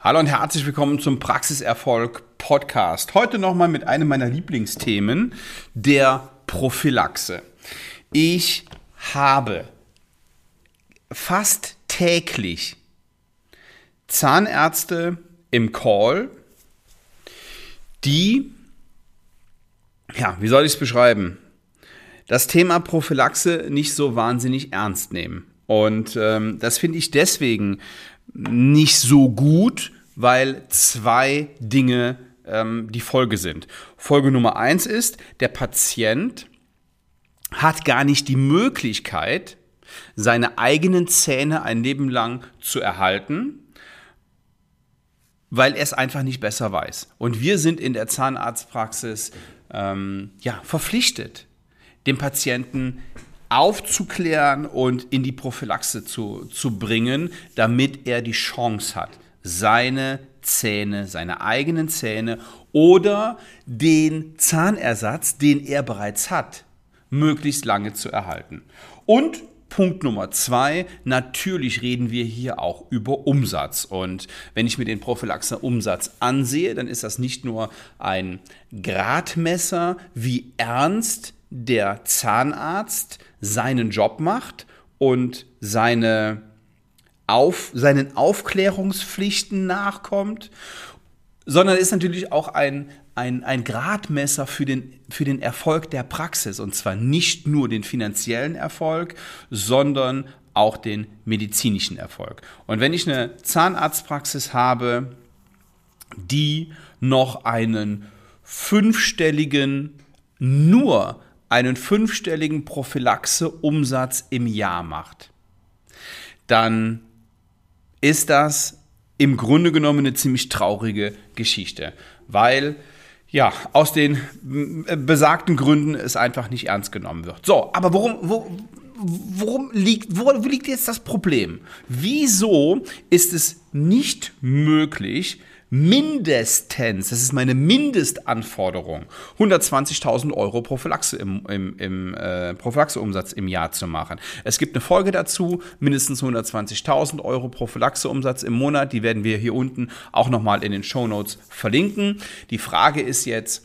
Hallo und herzlich willkommen zum Praxiserfolg Podcast. Heute nochmal mit einem meiner Lieblingsthemen, der Prophylaxe. Ich habe fast täglich Zahnärzte im Call, die, ja, wie soll ich es beschreiben, das Thema Prophylaxe nicht so wahnsinnig ernst nehmen. Und ähm, das finde ich deswegen nicht so gut, weil zwei Dinge ähm, die Folge sind. Folge Nummer eins ist, der Patient hat gar nicht die Möglichkeit, seine eigenen Zähne ein Leben lang zu erhalten, weil er es einfach nicht besser weiß. Und wir sind in der Zahnarztpraxis ähm, ja, verpflichtet, dem Patienten aufzuklären und in die Prophylaxe zu, zu bringen, damit er die Chance hat, seine Zähne, seine eigenen Zähne oder den Zahnersatz, den er bereits hat, möglichst lange zu erhalten. Und Punkt Nummer zwei, natürlich reden wir hier auch über Umsatz. Und wenn ich mir den Prophylaxe-Umsatz ansehe, dann ist das nicht nur ein Gradmesser, wie ernst der Zahnarzt seinen Job macht und seine auf, seinen Aufklärungspflichten nachkommt, sondern ist natürlich auch ein, ein, ein Gradmesser für den, für den Erfolg der Praxis. Und zwar nicht nur den finanziellen Erfolg, sondern auch den medizinischen Erfolg. Und wenn ich eine Zahnarztpraxis habe, die noch einen fünfstelligen, nur einen fünfstelligen Prophylaxe-Umsatz im Jahr macht, dann ist das im Grunde genommen eine ziemlich traurige Geschichte, weil ja, aus den besagten Gründen es einfach nicht ernst genommen wird. So, aber worum, wo, worum liegt, wo liegt jetzt das Problem? Wieso ist es nicht möglich, mindestens, das ist meine Mindestanforderung, 120.000 Euro Prophylaxe im, im, im äh, Prophylaxeumsatz im Jahr zu machen. Es gibt eine Folge dazu, mindestens 120.000 Euro Prophylaxeumsatz im Monat. Die werden wir hier unten auch nochmal in den Show Notes verlinken. Die Frage ist jetzt,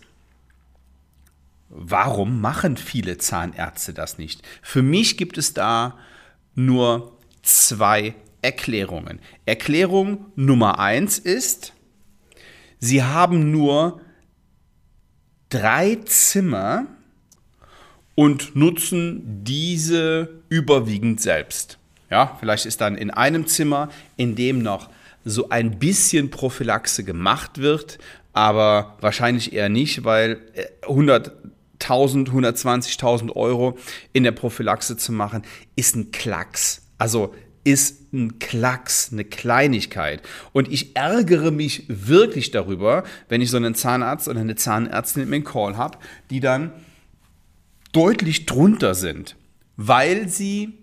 warum machen viele Zahnärzte das nicht? Für mich gibt es da nur zwei Erklärungen. Erklärung Nummer eins ist, Sie haben nur drei Zimmer und nutzen diese überwiegend selbst. Ja, vielleicht ist dann in einem Zimmer, in dem noch so ein bisschen Prophylaxe gemacht wird, aber wahrscheinlich eher nicht, weil 100.000, äh, 120.000 Euro in der Prophylaxe zu machen, ist ein Klacks. Also ist ein Klacks, eine Kleinigkeit. Und ich ärgere mich wirklich darüber, wenn ich so einen Zahnarzt oder eine Zahnärztin im Call habe, die dann deutlich drunter sind, weil sie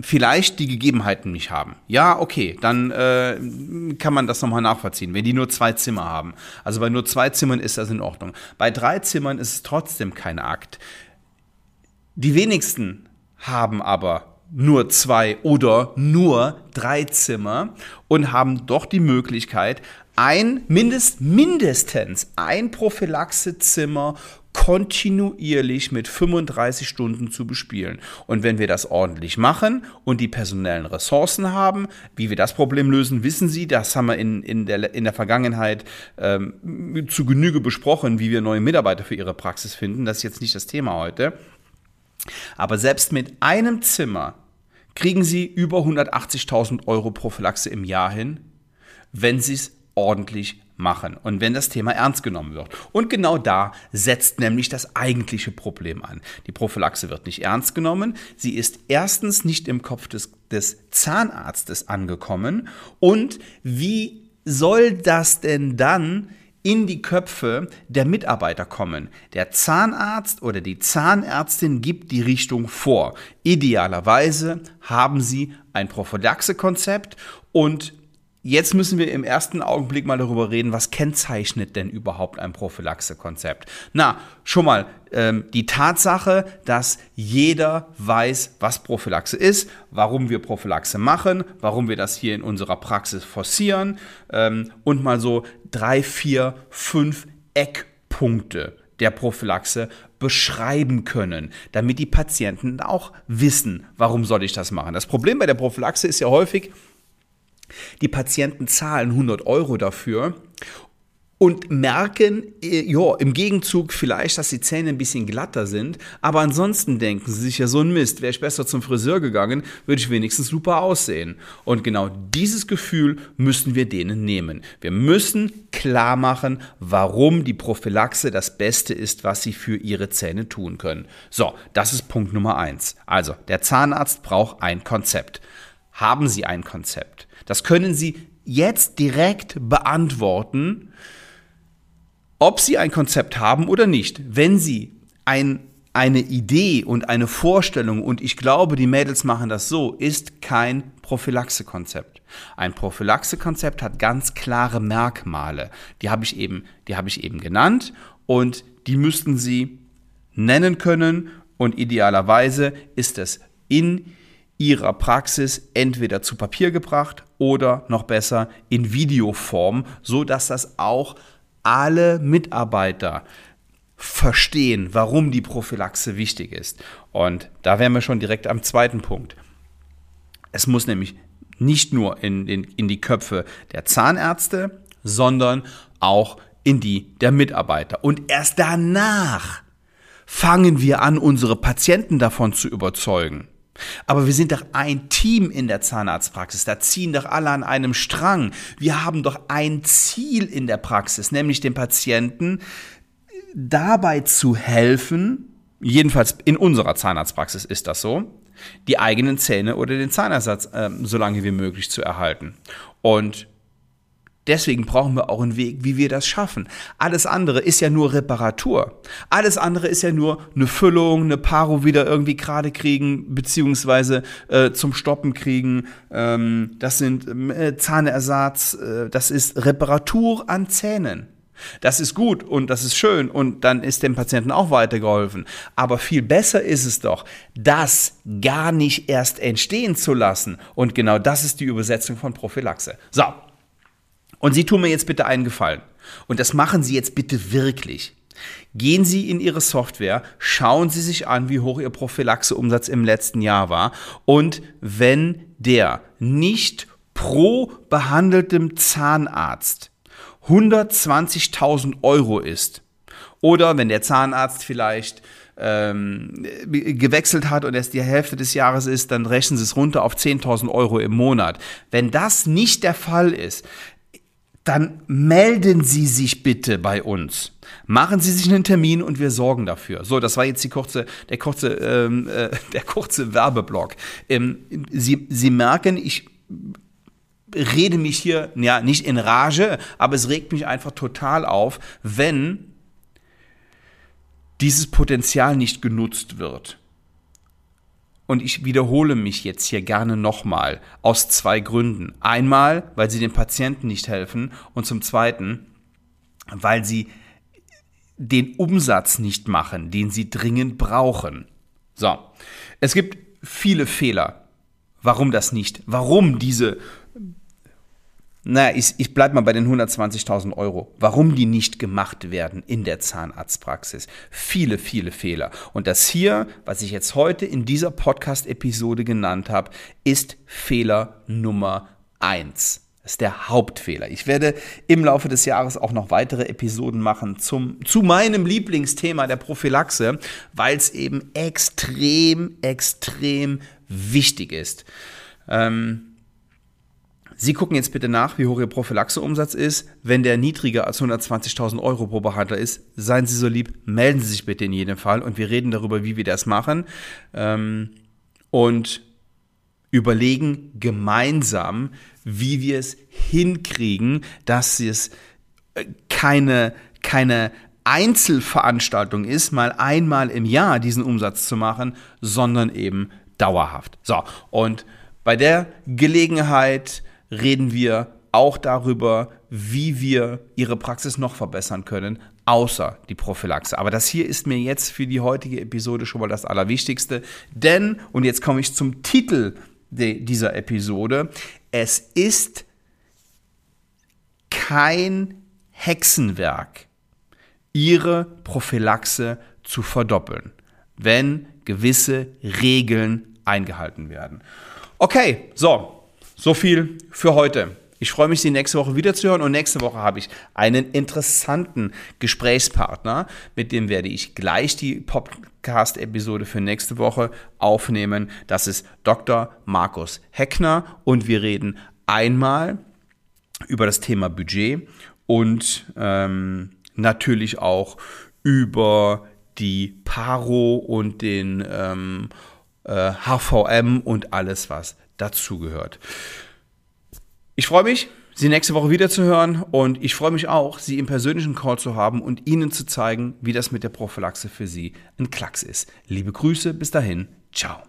vielleicht die Gegebenheiten nicht haben. Ja, okay, dann äh, kann man das nochmal nachvollziehen, wenn die nur zwei Zimmer haben. Also bei nur zwei Zimmern ist das in Ordnung. Bei drei Zimmern ist es trotzdem kein Akt. Die wenigsten haben aber nur zwei oder nur drei Zimmer und haben doch die Möglichkeit, ein mindest, mindestens ein Prophylaxezimmer kontinuierlich mit 35 Stunden zu bespielen. Und wenn wir das ordentlich machen und die personellen Ressourcen haben, wie wir das Problem lösen, wissen Sie, das haben wir in, in, der, in der Vergangenheit ähm, zu Genüge besprochen, wie wir neue Mitarbeiter für Ihre Praxis finden. Das ist jetzt nicht das Thema heute. Aber selbst mit einem Zimmer kriegen Sie über 180.000 Euro Prophylaxe im Jahr hin, wenn Sie es ordentlich machen und wenn das Thema ernst genommen wird. Und genau da setzt nämlich das eigentliche Problem an. Die Prophylaxe wird nicht ernst genommen. Sie ist erstens nicht im Kopf des, des Zahnarztes angekommen. Und wie soll das denn dann in die Köpfe der Mitarbeiter kommen. Der Zahnarzt oder die Zahnärztin gibt die Richtung vor. Idealerweise haben sie ein Prophylaxe-Konzept und Jetzt müssen wir im ersten Augenblick mal darüber reden, was kennzeichnet denn überhaupt ein Prophylaxe-Konzept? Na, schon mal ähm, die Tatsache, dass jeder weiß, was Prophylaxe ist, warum wir Prophylaxe machen, warum wir das hier in unserer Praxis forcieren ähm, und mal so drei, vier, fünf Eckpunkte der Prophylaxe beschreiben können, damit die Patienten auch wissen, warum soll ich das machen. Das Problem bei der Prophylaxe ist ja häufig, die Patienten zahlen 100 Euro dafür und merken, äh, ja, im Gegenzug vielleicht, dass die Zähne ein bisschen glatter sind, aber ansonsten denken sie sich ja so ein Mist, wäre ich besser zum Friseur gegangen, würde ich wenigstens super aussehen. Und genau dieses Gefühl müssen wir denen nehmen. Wir müssen klar machen, warum die Prophylaxe das Beste ist, was sie für ihre Zähne tun können. So, das ist Punkt Nummer eins. Also, der Zahnarzt braucht ein Konzept. Haben Sie ein Konzept? Das können Sie jetzt direkt beantworten, ob Sie ein Konzept haben oder nicht. Wenn Sie ein, eine Idee und eine Vorstellung, und ich glaube, die Mädels machen das so, ist kein Prophylaxe-Konzept. Ein Prophylaxe-Konzept hat ganz klare Merkmale. Die habe ich eben, die habe ich eben genannt und die müssten Sie nennen können und idealerweise ist es in ihrer Praxis entweder zu Papier gebracht oder noch besser in Videoform, so dass das auch alle Mitarbeiter verstehen, warum die Prophylaxe wichtig ist. Und da wären wir schon direkt am zweiten Punkt. Es muss nämlich nicht nur in, in, in die Köpfe der Zahnärzte, sondern auch in die der Mitarbeiter. Und erst danach fangen wir an, unsere Patienten davon zu überzeugen. Aber wir sind doch ein Team in der Zahnarztpraxis. Da ziehen doch alle an einem Strang. Wir haben doch ein Ziel in der Praxis, nämlich dem Patienten dabei zu helfen, jedenfalls in unserer Zahnarztpraxis ist das so, die eigenen Zähne oder den Zahnersatz äh, so lange wie möglich zu erhalten. Und Deswegen brauchen wir auch einen Weg, wie wir das schaffen. Alles andere ist ja nur Reparatur. Alles andere ist ja nur eine Füllung, eine Paro wieder irgendwie gerade kriegen, beziehungsweise äh, zum Stoppen kriegen. Ähm, das sind äh, Zahnersatz, äh, das ist Reparatur an Zähnen. Das ist gut und das ist schön und dann ist dem Patienten auch weitergeholfen. Aber viel besser ist es doch, das gar nicht erst entstehen zu lassen. Und genau das ist die Übersetzung von Prophylaxe. So, und Sie tun mir jetzt bitte einen Gefallen. Und das machen Sie jetzt bitte wirklich. Gehen Sie in Ihre Software, schauen Sie sich an, wie hoch Ihr Prophylaxeumsatz im letzten Jahr war. Und wenn der nicht pro behandeltem Zahnarzt 120.000 Euro ist, oder wenn der Zahnarzt vielleicht ähm, gewechselt hat und erst die Hälfte des Jahres ist, dann rechnen Sie es runter auf 10.000 Euro im Monat. Wenn das nicht der Fall ist, dann melden Sie sich bitte bei uns. Machen Sie sich einen Termin und wir sorgen dafür. So, das war jetzt die kurze, der kurze, ähm, äh, der kurze Werbeblock. Ähm, Sie, Sie merken, ich rede mich hier ja nicht in Rage, aber es regt mich einfach total auf, wenn dieses Potenzial nicht genutzt wird. Und ich wiederhole mich jetzt hier gerne nochmal aus zwei Gründen. Einmal, weil sie den Patienten nicht helfen und zum Zweiten, weil sie den Umsatz nicht machen, den sie dringend brauchen. So, es gibt viele Fehler. Warum das nicht? Warum diese naja, ich, ich bleibe mal bei den 120.000 Euro. Warum die nicht gemacht werden in der Zahnarztpraxis. Viele, viele Fehler. Und das hier, was ich jetzt heute in dieser Podcast-Episode genannt habe, ist Fehler Nummer eins. Das ist der Hauptfehler. Ich werde im Laufe des Jahres auch noch weitere Episoden machen zum, zu meinem Lieblingsthema der Prophylaxe, weil es eben extrem, extrem wichtig ist. Ähm, Sie gucken jetzt bitte nach, wie hoch Ihr Prophylaxeumsatz ist. Wenn der niedriger als 120.000 Euro pro Behandler ist, seien Sie so lieb, melden Sie sich bitte in jedem Fall und wir reden darüber, wie wir das machen. Ähm, und überlegen gemeinsam, wie wir es hinkriegen, dass es äh, keine, keine Einzelveranstaltung ist, mal einmal im Jahr diesen Umsatz zu machen, sondern eben dauerhaft. So, und bei der Gelegenheit reden wir auch darüber, wie wir Ihre Praxis noch verbessern können, außer die Prophylaxe. Aber das hier ist mir jetzt für die heutige Episode schon mal das Allerwichtigste, denn, und jetzt komme ich zum Titel dieser Episode, es ist kein Hexenwerk, Ihre Prophylaxe zu verdoppeln, wenn gewisse Regeln eingehalten werden. Okay, so, so viel für heute. Ich freue mich, Sie nächste Woche wiederzuhören und nächste Woche habe ich einen interessanten Gesprächspartner, mit dem werde ich gleich die Podcast-Episode für nächste Woche aufnehmen. Das ist Dr. Markus Heckner und wir reden einmal über das Thema Budget und ähm, natürlich auch über die Paro und den ähm, äh, HVM und alles, was dazugehört. Ich freue mich, Sie nächste Woche wieder zu hören und ich freue mich auch, Sie im persönlichen Call zu haben und Ihnen zu zeigen, wie das mit der Prophylaxe für Sie ein Klacks ist. Liebe Grüße, bis dahin, ciao.